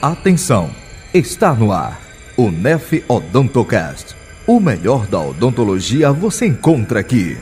Atenção, está no ar o Nef Odontocast. O melhor da odontologia você encontra aqui.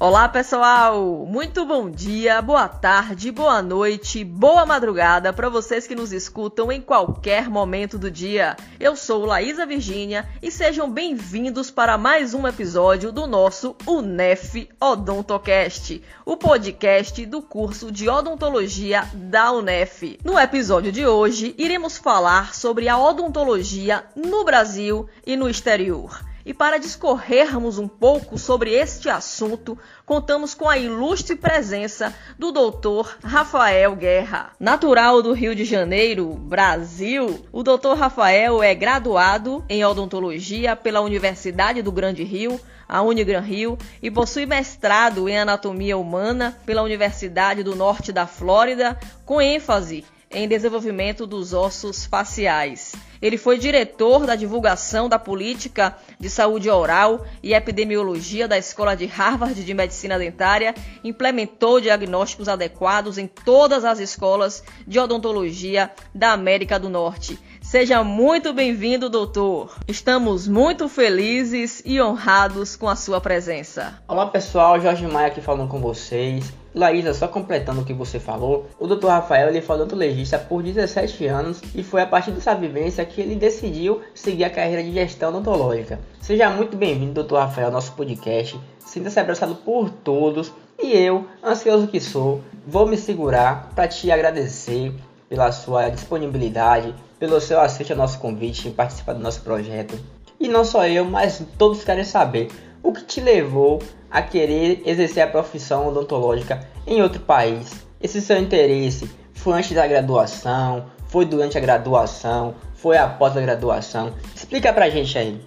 Olá pessoal, muito bom dia, boa tarde, boa noite, boa madrugada para vocês que nos escutam em qualquer momento do dia. Eu sou Laísa Virgínia e sejam bem-vindos para mais um episódio do nosso UNEF Odontocast, o podcast do curso de odontologia da UNEF. No episódio de hoje, iremos falar sobre a odontologia no Brasil e no exterior. E para discorrermos um pouco sobre este assunto, contamos com a ilustre presença do doutor Rafael Guerra. Natural do Rio de Janeiro, Brasil, o doutor Rafael é graduado em odontologia pela Universidade do Grande Rio, a Unigran Rio, e possui mestrado em anatomia humana pela Universidade do Norte da Flórida, com ênfase em desenvolvimento dos ossos faciais. Ele foi diretor da divulgação da política de saúde oral e epidemiologia da Escola de Harvard de Medicina Dentária, implementou diagnósticos adequados em todas as escolas de odontologia da América do Norte. Seja muito bem-vindo, doutor. Estamos muito felizes e honrados com a sua presença. Olá, pessoal. Jorge Maia aqui falando com vocês. Laísa, só completando o que você falou, o Dr. Rafael ele foi odontologista por 17 anos e foi a partir dessa vivência que ele decidiu seguir a carreira de gestão odontológica. Seja muito bem-vindo, Dr. Rafael, ao nosso podcast. Sinta-se abraçado por todos e eu, ansioso que sou, vou me segurar para te agradecer pela sua disponibilidade, pelo seu aceite ao nosso convite em participar do nosso projeto. E não só eu, mas todos querem saber o que te levou a querer exercer a profissão odontológica em outro país? Esse seu interesse foi antes da graduação? Foi durante a graduação? Foi após a graduação? Explica pra gente aí.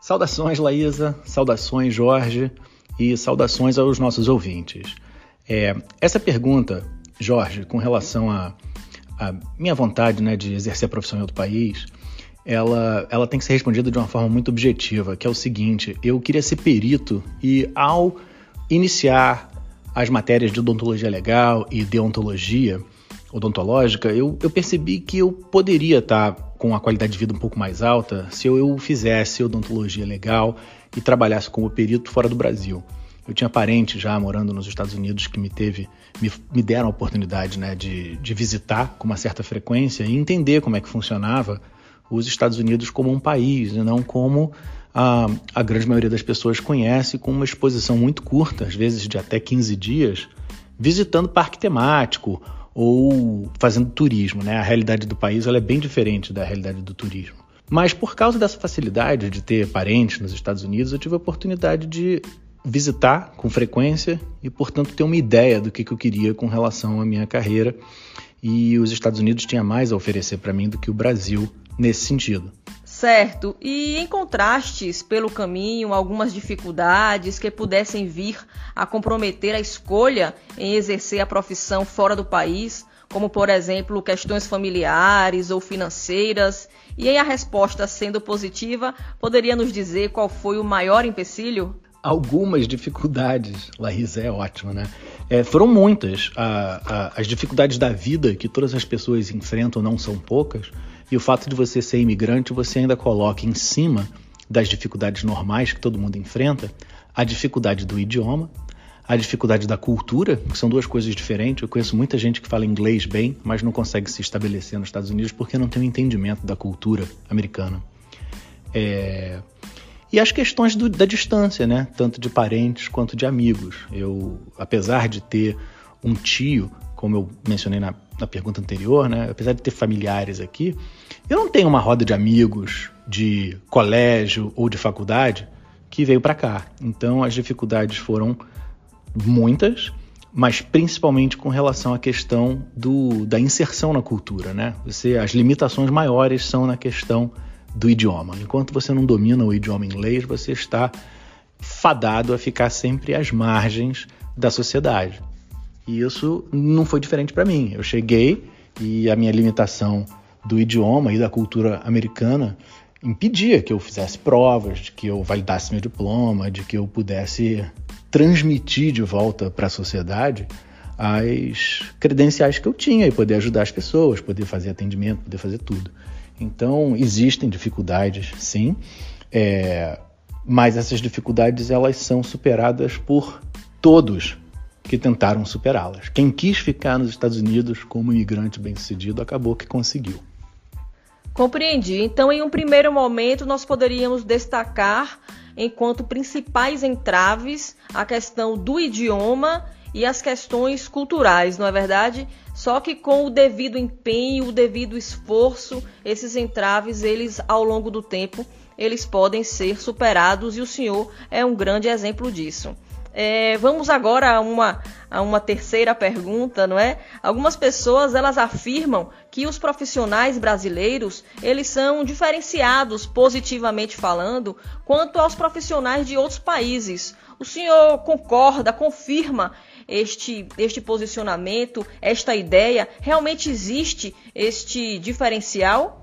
Saudações, Laísa. Saudações, Jorge. E saudações aos nossos ouvintes. É, essa pergunta, Jorge, com relação à minha vontade né, de exercer a profissão em outro país, ela, ela tem que ser respondida de uma forma muito objetiva, que é o seguinte: eu queria ser perito e ao iniciar as matérias de odontologia legal e deontologia odontológica, eu, eu percebi que eu poderia estar com a qualidade de vida um pouco mais alta se eu, eu fizesse odontologia legal e trabalhasse como perito fora do Brasil. Eu tinha parentes já morando nos Estados Unidos que me teve, me, me deram a oportunidade né, de, de visitar com uma certa frequência e entender como é que funcionava os Estados Unidos como um país, e não como a, a grande maioria das pessoas conhece, com uma exposição muito curta, às vezes de até 15 dias, visitando parque temático ou fazendo turismo. Né? A realidade do país ela é bem diferente da realidade do turismo. Mas por causa dessa facilidade de ter parentes nos Estados Unidos, eu tive a oportunidade de visitar com frequência e, portanto, ter uma ideia do que, que eu queria com relação à minha carreira. E os Estados Unidos tinha mais a oferecer para mim do que o Brasil nesse sentido. Certo, e encontrastes pelo caminho algumas dificuldades que pudessem vir a comprometer a escolha em exercer a profissão fora do país, como por exemplo questões familiares ou financeiras? E em a resposta sendo positiva, poderia nos dizer qual foi o maior empecilho? Algumas dificuldades, Larissa é ótima, né? É, foram muitas. A, a, as dificuldades da vida que todas as pessoas enfrentam não são poucas. E o fato de você ser imigrante, você ainda coloca em cima das dificuldades normais que todo mundo enfrenta, a dificuldade do idioma, a dificuldade da cultura, que são duas coisas diferentes. Eu conheço muita gente que fala inglês bem, mas não consegue se estabelecer nos Estados Unidos porque não tem um entendimento da cultura americana. É... E as questões do, da distância, né? Tanto de parentes quanto de amigos. Eu, apesar de ter um tio, como eu mencionei na, na pergunta anterior, né? Apesar de ter familiares aqui, eu não tenho uma roda de amigos de colégio ou de faculdade que veio para cá. Então as dificuldades foram muitas, mas principalmente com relação à questão do, da inserção na cultura, né? Você, as limitações maiores são na questão do idioma. Enquanto você não domina o idioma inglês, você está fadado a ficar sempre às margens da sociedade. E isso não foi diferente para mim. Eu cheguei e a minha limitação do idioma e da cultura americana impedia que eu fizesse provas, de que eu validasse meu diploma, de que eu pudesse transmitir de volta para a sociedade as credenciais que eu tinha e poder ajudar as pessoas, poder fazer atendimento, poder fazer tudo. Então, existem dificuldades, sim, é, mas essas dificuldades elas são superadas por todos que tentaram superá-las. Quem quis ficar nos Estados Unidos como imigrante bem-sucedido acabou que conseguiu. Compreendi. Então, em um primeiro momento, nós poderíamos destacar, enquanto principais entraves, a questão do idioma e as questões culturais, não é verdade? Só que com o devido empenho, o devido esforço, esses entraves, eles ao longo do tempo, eles podem ser superados e o senhor é um grande exemplo disso. É, vamos agora a uma, a uma terceira pergunta, não é? Algumas pessoas elas afirmam que os profissionais brasileiros eles são diferenciados positivamente falando quanto aos profissionais de outros países. O senhor concorda, confirma este, este posicionamento, esta ideia? Realmente existe este diferencial?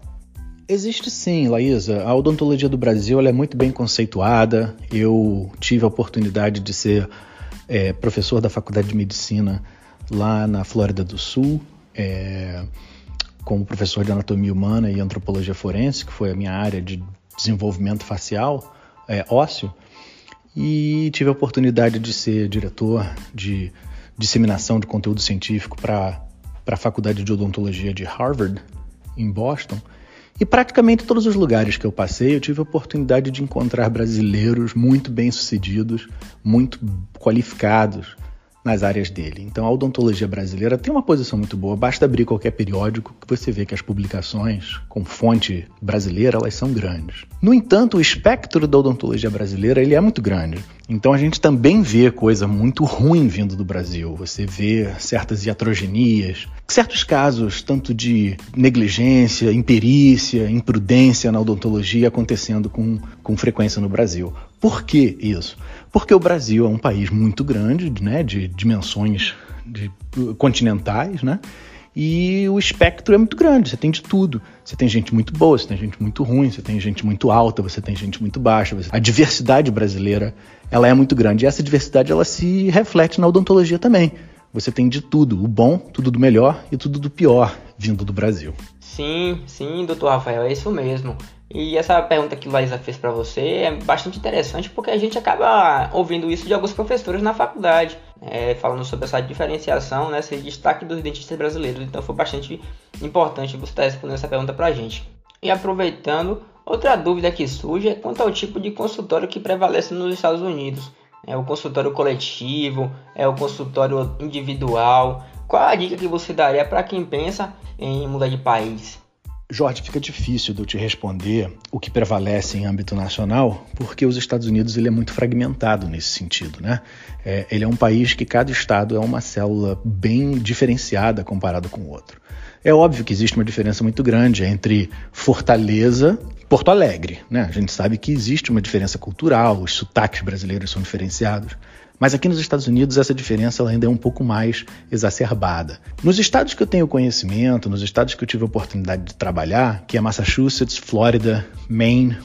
Existe sim, Laísa. A odontologia do Brasil é muito bem conceituada. Eu tive a oportunidade de ser é, professor da Faculdade de Medicina lá na Flórida do Sul, é, como professor de anatomia humana e antropologia forense, que foi a minha área de desenvolvimento facial, é, ósseo. E tive a oportunidade de ser diretor de disseminação de conteúdo científico para a Faculdade de Odontologia de Harvard, em Boston. E praticamente todos os lugares que eu passei, eu tive a oportunidade de encontrar brasileiros muito bem-sucedidos, muito qualificados nas áreas dele. Então a odontologia brasileira tem uma posição muito boa, basta abrir qualquer periódico que você vê que as publicações com fonte brasileira, elas são grandes. No entanto, o espectro da odontologia brasileira, ele é muito grande. Então a gente também vê coisa muito ruim vindo do Brasil. Você vê certas iatrogenias, certos casos tanto de negligência, imperícia, imprudência na odontologia acontecendo com, com frequência no Brasil. Por que isso? Porque o Brasil é um país muito grande, né, de dimensões de, continentais, né? E o espectro é muito grande, você tem de tudo. Você tem gente muito boa, você tem gente muito ruim, você tem gente muito alta, você tem gente muito baixa. Você... A diversidade brasileira, ela é muito grande. E essa diversidade, ela se reflete na odontologia também. Você tem de tudo, o bom, tudo do melhor e tudo do pior vindo do Brasil. Sim, sim, doutor Rafael, é isso mesmo. E essa pergunta que Laísa fez para você é bastante interessante porque a gente acaba ouvindo isso de alguns professores na faculdade, é, falando sobre essa diferenciação, né, esse destaque dos dentistas brasileiros. Então foi bastante importante você estar respondendo essa pergunta para a gente. E aproveitando, outra dúvida que surge é quanto ao tipo de consultório que prevalece nos Estados Unidos. É o consultório coletivo, é o consultório individual. Qual a dica que você daria para quem pensa em mudar de país? Jorge, fica difícil de eu te responder o que prevalece em âmbito nacional, porque os Estados Unidos ele é muito fragmentado nesse sentido, né? É, ele é um país que cada estado é uma célula bem diferenciada comparado com o outro. É óbvio que existe uma diferença muito grande entre Fortaleza e Porto Alegre, né? A gente sabe que existe uma diferença cultural, os sotaques brasileiros são diferenciados. Mas aqui nos Estados Unidos essa diferença ainda é um pouco mais exacerbada. Nos estados que eu tenho conhecimento, nos estados que eu tive a oportunidade de trabalhar, que é Massachusetts, Flórida, Maine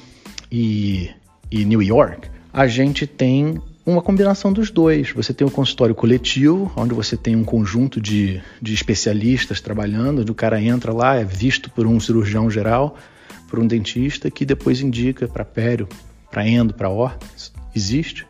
e, e New York, a gente tem uma combinação dos dois. Você tem um consultório coletivo, onde você tem um conjunto de, de especialistas trabalhando, onde o cara entra lá, é visto por um cirurgião geral, por um dentista, que depois indica para pério, para endo, para órtese. Existe.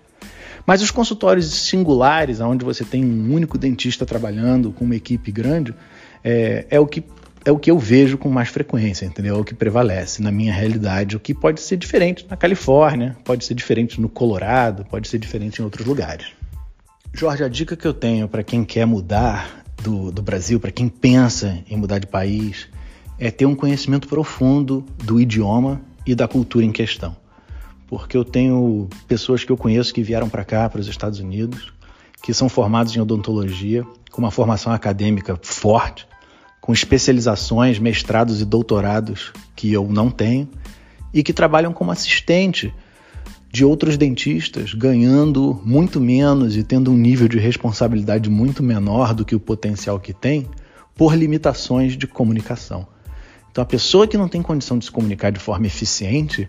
Mas os consultórios singulares, onde você tem um único dentista trabalhando com uma equipe grande, é, é o que é o que eu vejo com mais frequência, entendeu? É o que prevalece na minha realidade, o que pode ser diferente na Califórnia, pode ser diferente no Colorado, pode ser diferente em outros lugares. Jorge, a dica que eu tenho para quem quer mudar do, do Brasil, para quem pensa em mudar de país, é ter um conhecimento profundo do idioma e da cultura em questão porque eu tenho pessoas que eu conheço que vieram para cá, para os Estados Unidos, que são formados em odontologia, com uma formação acadêmica forte, com especializações, mestrados e doutorados que eu não tenho, e que trabalham como assistente de outros dentistas, ganhando muito menos e tendo um nível de responsabilidade muito menor do que o potencial que tem, por limitações de comunicação. Então, a pessoa que não tem condição de se comunicar de forma eficiente,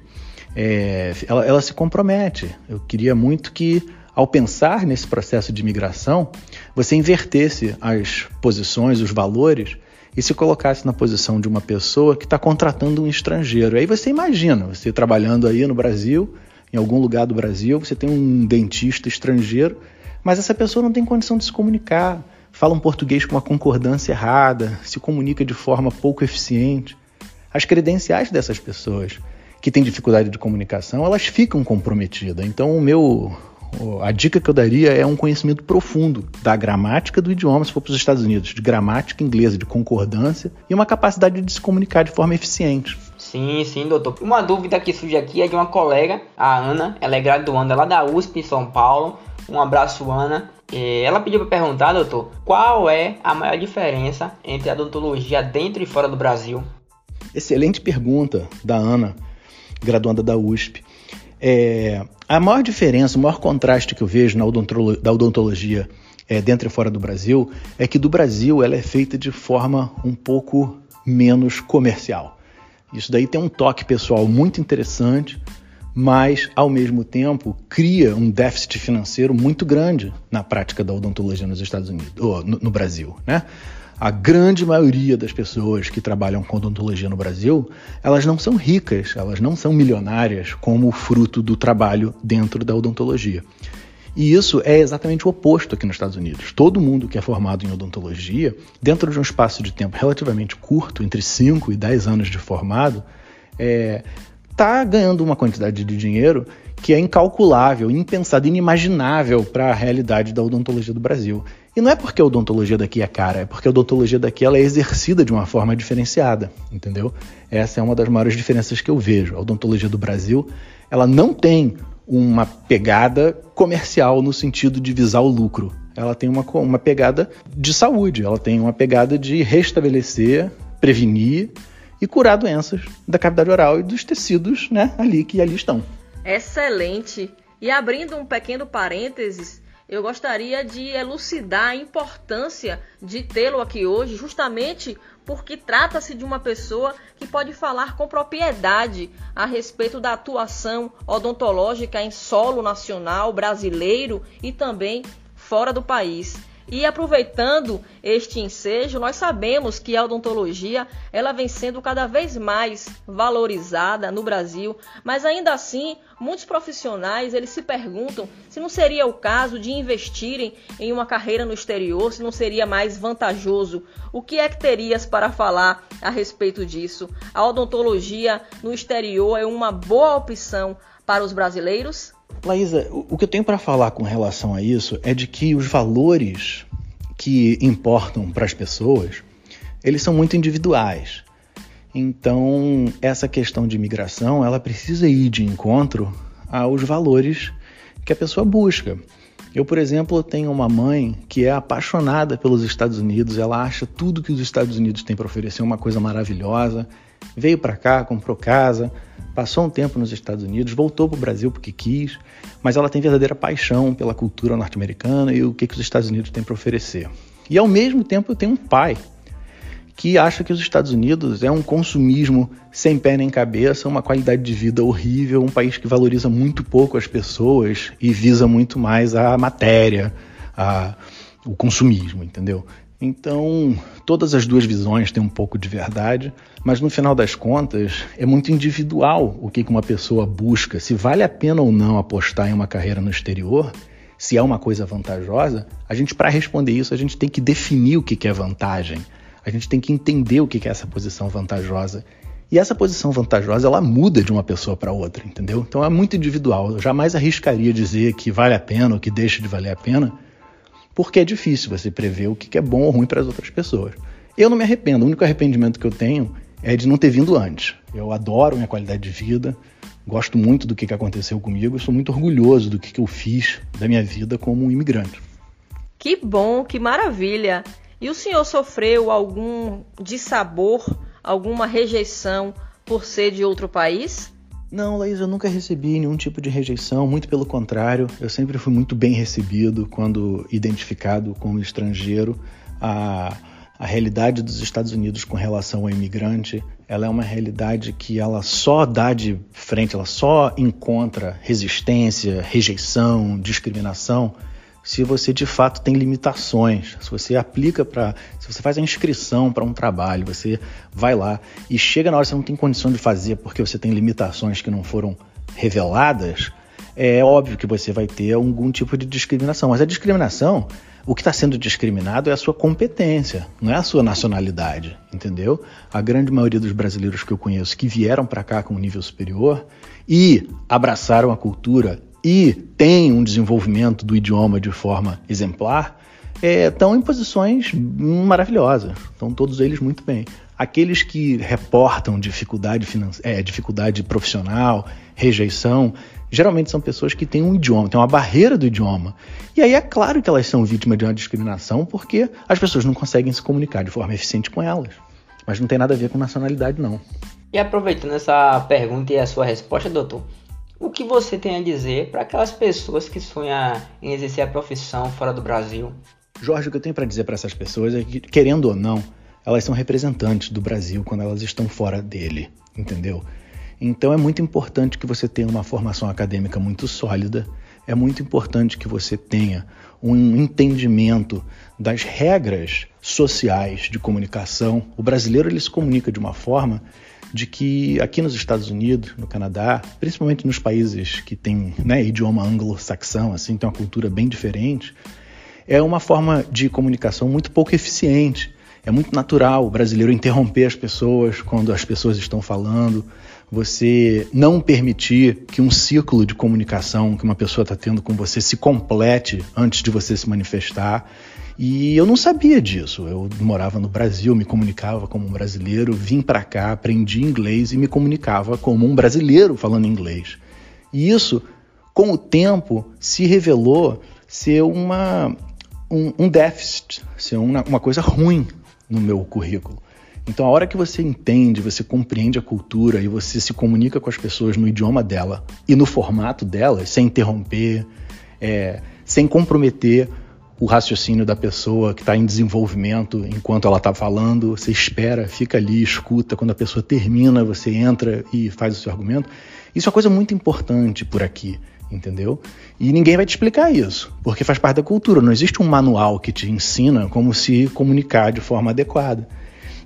é, ela, ela se compromete. Eu queria muito que ao pensar nesse processo de migração, você invertesse as posições, os valores e se colocasse na posição de uma pessoa que está contratando um estrangeiro. Aí você imagina, você trabalhando aí no Brasil, em algum lugar do Brasil, você tem um dentista estrangeiro, mas essa pessoa não tem condição de se comunicar, fala um português com uma concordância errada, se comunica de forma pouco eficiente. As credenciais dessas pessoas que têm dificuldade de comunicação, elas ficam comprometidas. Então, o meu a dica que eu daria é um conhecimento profundo da gramática do idioma, se for para os Estados Unidos, de gramática inglesa, de concordância e uma capacidade de se comunicar de forma eficiente. Sim, sim, doutor. Uma dúvida que surge aqui é de uma colega, a Ana, ela é graduanda lá da USP em São Paulo. Um abraço, Ana. Ela pediu para perguntar, doutor, qual é a maior diferença entre a odontologia dentro e fora do Brasil? Excelente pergunta da Ana, graduanda da USP. É, a maior diferença, o maior contraste que eu vejo na odontologia, da odontologia é, dentro e fora do Brasil é que do Brasil ela é feita de forma um pouco menos comercial. Isso daí tem um toque pessoal muito interessante, mas ao mesmo tempo cria um déficit financeiro muito grande na prática da odontologia nos Estados Unidos, ou no, no Brasil, né? A grande maioria das pessoas que trabalham com odontologia no Brasil, elas não são ricas, elas não são milionárias como fruto do trabalho dentro da odontologia. E isso é exatamente o oposto aqui nos Estados Unidos. Todo mundo que é formado em odontologia, dentro de um espaço de tempo relativamente curto, entre 5 e 10 anos de formado, está é, tá ganhando uma quantidade de dinheiro que é incalculável, impensado, inimaginável para a realidade da odontologia do Brasil. E não é porque a odontologia daqui é cara, é porque a odontologia daqui ela é exercida de uma forma diferenciada, entendeu? Essa é uma das maiores diferenças que eu vejo. A odontologia do Brasil, ela não tem uma pegada comercial no sentido de visar o lucro. Ela tem uma, uma pegada de saúde, ela tem uma pegada de restabelecer, prevenir e curar doenças da cavidade oral e dos tecidos né, ali que ali estão. Excelente! E abrindo um pequeno parênteses, eu gostaria de elucidar a importância de tê-lo aqui hoje, justamente porque trata-se de uma pessoa que pode falar com propriedade a respeito da atuação odontológica em solo nacional brasileiro e também fora do país. E aproveitando este ensejo, nós sabemos que a odontologia ela vem sendo cada vez mais valorizada no Brasil, mas ainda assim, muitos profissionais eles se perguntam se não seria o caso de investirem em uma carreira no exterior, se não seria mais vantajoso. O que é que terias para falar a respeito disso? A odontologia no exterior é uma boa opção para os brasileiros? Laísa, o que eu tenho para falar com relação a isso é de que os valores que importam para as pessoas, eles são muito individuais. Então, essa questão de imigração, ela precisa ir de encontro aos valores que a pessoa busca. Eu, por exemplo, tenho uma mãe que é apaixonada pelos Estados Unidos, ela acha tudo que os Estados Unidos têm para oferecer uma coisa maravilhosa. Veio para cá, comprou casa, passou um tempo nos Estados Unidos, voltou para o Brasil porque quis, mas ela tem verdadeira paixão pela cultura norte-americana e o que, que os Estados Unidos têm para oferecer. E ao mesmo tempo eu tenho um pai que acha que os Estados Unidos é um consumismo sem pé nem cabeça, uma qualidade de vida horrível, um país que valoriza muito pouco as pessoas e visa muito mais a matéria, a, o consumismo, entendeu? Então, todas as duas visões têm um pouco de verdade, mas no final das contas é muito individual o que uma pessoa busca, se vale a pena ou não apostar em uma carreira no exterior, se é uma coisa vantajosa. A gente, para responder isso, a gente tem que definir o que é vantagem, a gente tem que entender o que é essa posição vantajosa. E essa posição vantajosa ela muda de uma pessoa para outra, entendeu? Então é muito individual. Eu jamais arriscaria dizer que vale a pena ou que deixa de valer a pena porque é difícil você prever o que é bom ou ruim para as outras pessoas. Eu não me arrependo, o único arrependimento que eu tenho é de não ter vindo antes. Eu adoro minha qualidade de vida, gosto muito do que aconteceu comigo, sou muito orgulhoso do que eu fiz da minha vida como um imigrante. Que bom, que maravilha! E o senhor sofreu algum dissabor, alguma rejeição por ser de outro país? Não, Laís, eu nunca recebi nenhum tipo de rejeição, muito pelo contrário, eu sempre fui muito bem recebido quando identificado como estrangeiro. Ah, A realidade dos Estados Unidos com relação ao imigrante, ela é uma realidade que ela só dá de frente, ela só encontra resistência, rejeição, discriminação se você de fato tem limitações, se você aplica para, se você faz a inscrição para um trabalho, você vai lá e chega na hora que você não tem condição de fazer porque você tem limitações que não foram reveladas, é óbvio que você vai ter algum tipo de discriminação. Mas a discriminação, o que está sendo discriminado é a sua competência, não é a sua nacionalidade, entendeu? A grande maioria dos brasileiros que eu conheço que vieram para cá com um nível superior e abraçaram a cultura e têm um desenvolvimento do idioma de forma exemplar, é, estão em posições maravilhosas. Estão todos eles muito bem. Aqueles que reportam dificuldade, é, dificuldade profissional, rejeição, geralmente são pessoas que têm um idioma, têm uma barreira do idioma. E aí é claro que elas são vítimas de uma discriminação porque as pessoas não conseguem se comunicar de forma eficiente com elas. Mas não tem nada a ver com nacionalidade, não. E aproveitando essa pergunta e a sua resposta, doutor, o que você tem a dizer para aquelas pessoas que sonham em exercer a profissão fora do Brasil? Jorge, o que eu tenho para dizer para essas pessoas é que, querendo ou não, elas são representantes do Brasil quando elas estão fora dele, entendeu? Então é muito importante que você tenha uma formação acadêmica muito sólida, é muito importante que você tenha um entendimento das regras sociais de comunicação. O brasileiro ele se comunica de uma forma de que aqui nos Estados Unidos, no Canadá, principalmente nos países que têm né, idioma anglo-saxão, assim, tem uma cultura bem diferente, é uma forma de comunicação muito pouco eficiente. É muito natural o brasileiro interromper as pessoas quando as pessoas estão falando, você não permitir que um ciclo de comunicação que uma pessoa está tendo com você se complete antes de você se manifestar. E eu não sabia disso. Eu morava no Brasil, me comunicava como um brasileiro, vim para cá, aprendi inglês e me comunicava como um brasileiro falando inglês. E isso, com o tempo, se revelou ser uma, um, um déficit, ser uma, uma coisa ruim no meu currículo. Então, a hora que você entende, você compreende a cultura e você se comunica com as pessoas no idioma dela e no formato dela, sem interromper, é, sem comprometer o raciocínio da pessoa que está em desenvolvimento enquanto ela está falando, você espera, fica ali, escuta. Quando a pessoa termina, você entra e faz o seu argumento. Isso é uma coisa muito importante por aqui, entendeu? E ninguém vai te explicar isso, porque faz parte da cultura. Não existe um manual que te ensina como se comunicar de forma adequada.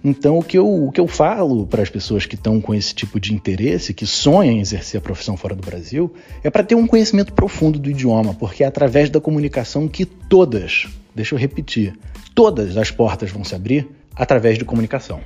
Então, o que eu, o que eu falo para as pessoas que estão com esse tipo de interesse, que sonham em exercer a profissão fora do Brasil, é para ter um conhecimento profundo do idioma, porque é através da comunicação que todas, deixa eu repetir, todas as portas vão se abrir através de comunicação.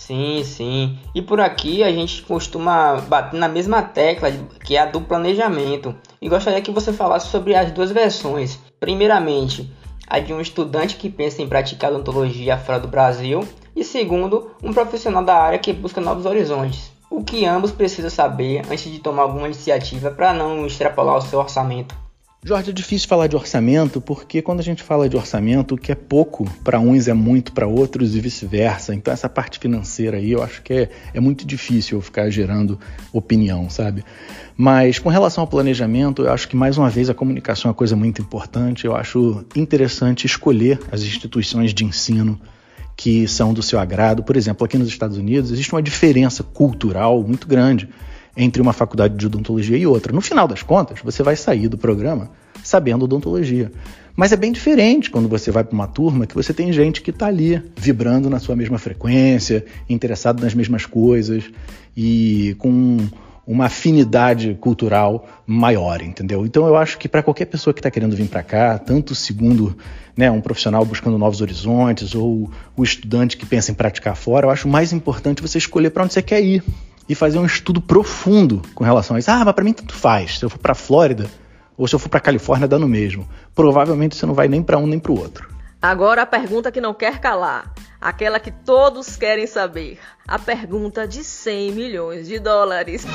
Sim, sim. E por aqui a gente costuma bater na mesma tecla que é a do planejamento. E gostaria que você falasse sobre as duas versões. Primeiramente, a de um estudante que pensa em praticar odontologia fora do Brasil e segundo, um profissional da área que busca novos horizontes. O que ambos precisam saber antes de tomar alguma iniciativa para não extrapolar o seu orçamento. Jorge, é difícil falar de orçamento porque quando a gente fala de orçamento, o que é pouco para uns é muito para outros e vice-versa. Então, essa parte financeira aí eu acho que é, é muito difícil eu ficar gerando opinião, sabe? Mas com relação ao planejamento, eu acho que mais uma vez a comunicação é uma coisa muito importante. Eu acho interessante escolher as instituições de ensino que são do seu agrado. Por exemplo, aqui nos Estados Unidos existe uma diferença cultural muito grande entre uma faculdade de odontologia e outra. No final das contas, você vai sair do programa sabendo odontologia. Mas é bem diferente quando você vai para uma turma que você tem gente que está ali vibrando na sua mesma frequência, interessado nas mesmas coisas e com uma afinidade cultural maior, entendeu? Então eu acho que para qualquer pessoa que está querendo vir para cá, tanto segundo né, um profissional buscando novos horizontes ou o estudante que pensa em praticar fora, eu acho mais importante você escolher para onde você quer ir e fazer um estudo profundo com relação a isso. Ah, mas para mim tanto faz. Se eu for para Flórida ou se eu for para Califórnia, dá no mesmo. Provavelmente você não vai nem para um nem para o outro. Agora a pergunta que não quer calar, aquela que todos querem saber, a pergunta de 100 milhões de dólares.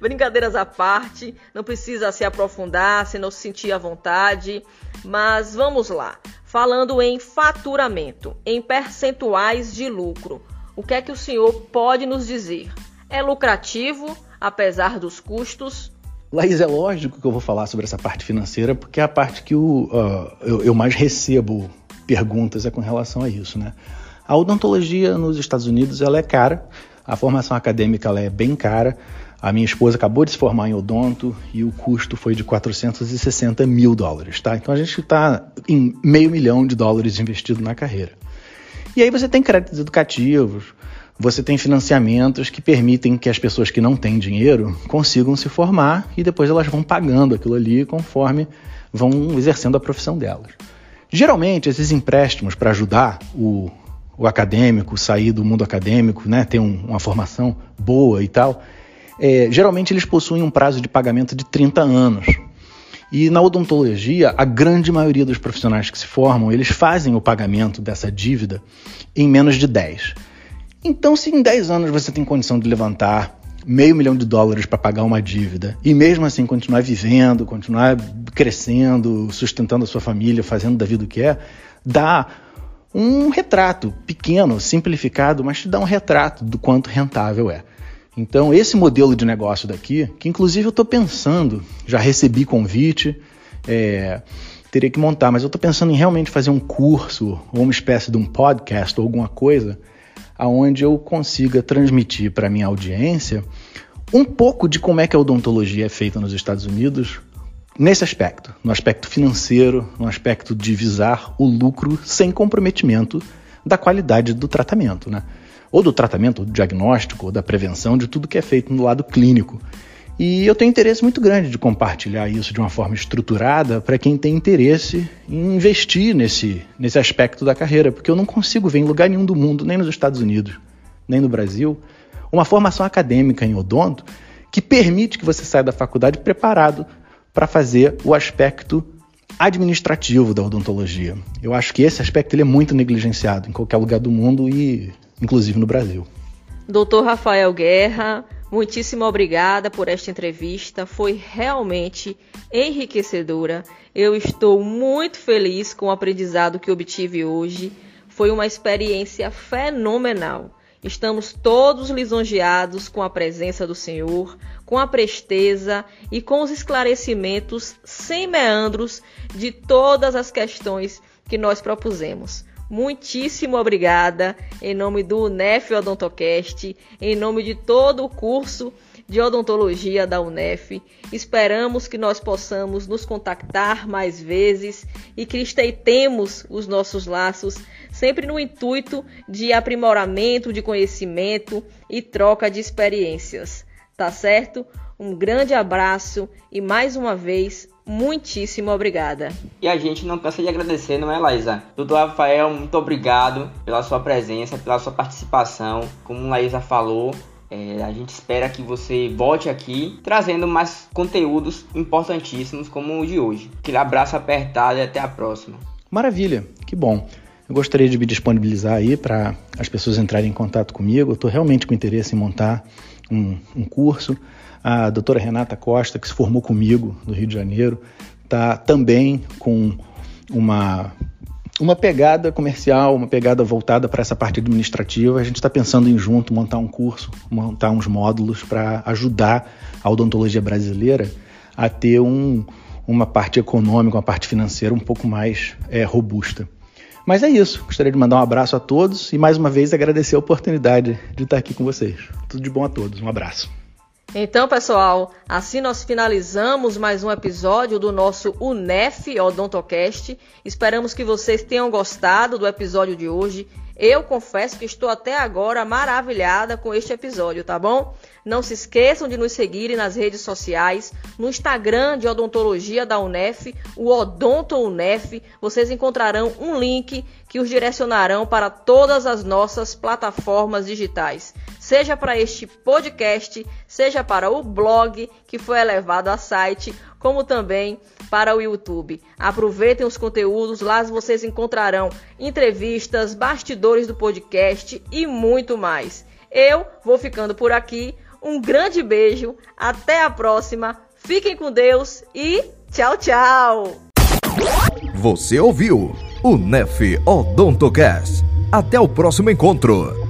Brincadeiras à parte, não precisa se aprofundar, se não se sentir à vontade, mas vamos lá. Falando em faturamento, em percentuais de lucro, o que é que o senhor pode nos dizer? É lucrativo, apesar dos custos? Laís, é lógico que eu vou falar sobre essa parte financeira, porque é a parte que uh, eu, eu, mais recebo perguntas é com relação a isso, né? A odontologia nos Estados Unidos ela é cara, a formação acadêmica ela é bem cara. A minha esposa acabou de se formar em odonto e o custo foi de 460 mil dólares, tá? Então a gente está em meio milhão de dólares investido na carreira. E aí você tem créditos educativos, você tem financiamentos que permitem que as pessoas que não têm dinheiro consigam se formar e depois elas vão pagando aquilo ali conforme vão exercendo a profissão delas. Geralmente, esses empréstimos para ajudar o, o acadêmico sair do mundo acadêmico, né, ter um, uma formação boa e tal, é, geralmente eles possuem um prazo de pagamento de 30 anos. E na odontologia, a grande maioria dos profissionais que se formam, eles fazem o pagamento dessa dívida em menos de 10. Então, se em 10 anos você tem condição de levantar meio milhão de dólares para pagar uma dívida e mesmo assim continuar vivendo, continuar crescendo, sustentando a sua família, fazendo da vida o que é, dá um retrato pequeno, simplificado, mas te dá um retrato do quanto rentável é. Então, esse modelo de negócio daqui, que inclusive eu estou pensando, já recebi convite, é, teria que montar, mas eu estou pensando em realmente fazer um curso ou uma espécie de um podcast ou alguma coisa aonde eu consiga transmitir para minha audiência um pouco de como é que a odontologia é feita nos Estados Unidos nesse aspecto, no aspecto financeiro, no aspecto de visar o lucro sem comprometimento da qualidade do tratamento, né? Ou do tratamento, do diagnóstico, ou da prevenção, de tudo que é feito no lado clínico. E eu tenho interesse muito grande de compartilhar isso de uma forma estruturada para quem tem interesse em investir nesse, nesse aspecto da carreira, porque eu não consigo ver em lugar nenhum do mundo, nem nos Estados Unidos, nem no Brasil, uma formação acadêmica em odonto que permite que você saia da faculdade preparado para fazer o aspecto administrativo da odontologia. Eu acho que esse aspecto ele é muito negligenciado em qualquer lugar do mundo e inclusive no Brasil. Doutor Rafael Guerra, muitíssimo obrigada por esta entrevista, foi realmente enriquecedora. Eu estou muito feliz com o aprendizado que obtive hoje. Foi uma experiência fenomenal. Estamos todos lisonjeados com a presença do Senhor, com a presteza e com os esclarecimentos sem meandros de todas as questões que nós propusemos. Muitíssimo obrigada em nome do UNEF Odontocast, em nome de todo o curso de odontologia da UNEF. Esperamos que nós possamos nos contactar mais vezes e que estreitemos os nossos laços sempre no intuito de aprimoramento de conhecimento e troca de experiências. Tá certo? Um grande abraço e mais uma vez, muitíssimo obrigada. E a gente não cansa de agradecer, não é, Laísa? Doutor Rafael, muito obrigado pela sua presença, pela sua participação. Como a Laísa falou, é, a gente espera que você volte aqui trazendo mais conteúdos importantíssimos como o de hoje. Aquele abraço apertado e até a próxima. Maravilha, que bom. Eu gostaria de me disponibilizar aí para as pessoas entrarem em contato comigo. Eu estou realmente com interesse em montar um, um, curso. A doutora Renata Costa, que se formou comigo no Rio de Janeiro, está também com uma, uma pegada comercial, uma pegada voltada para essa parte administrativa. A gente está pensando em junto montar um curso, montar uns módulos para ajudar a odontologia brasileira a ter um, uma parte econômica, uma parte financeira um pouco mais é, robusta. Mas é isso. Gostaria de mandar um abraço a todos e mais uma vez agradecer a oportunidade de estar aqui com vocês. Tudo de bom a todos. Um abraço. Então, pessoal, assim nós finalizamos mais um episódio do nosso UNEF Odontocast. Esperamos que vocês tenham gostado do episódio de hoje. Eu confesso que estou até agora maravilhada com este episódio, tá bom? Não se esqueçam de nos seguirem nas redes sociais, no Instagram de Odontologia da UNEF, o Odonto UNEF. Vocês encontrarão um link que os direcionarão para todas as nossas plataformas digitais, seja para este podcast, seja para o blog que foi elevado a site, como também para o YouTube. Aproveitem os conteúdos, lá vocês encontrarão entrevistas, bastidores do podcast e muito mais. Eu vou ficando por aqui. Um grande beijo, até a próxima. Fiquem com Deus e tchau, tchau. Você ouviu o Nef Odontocast. Até o próximo encontro.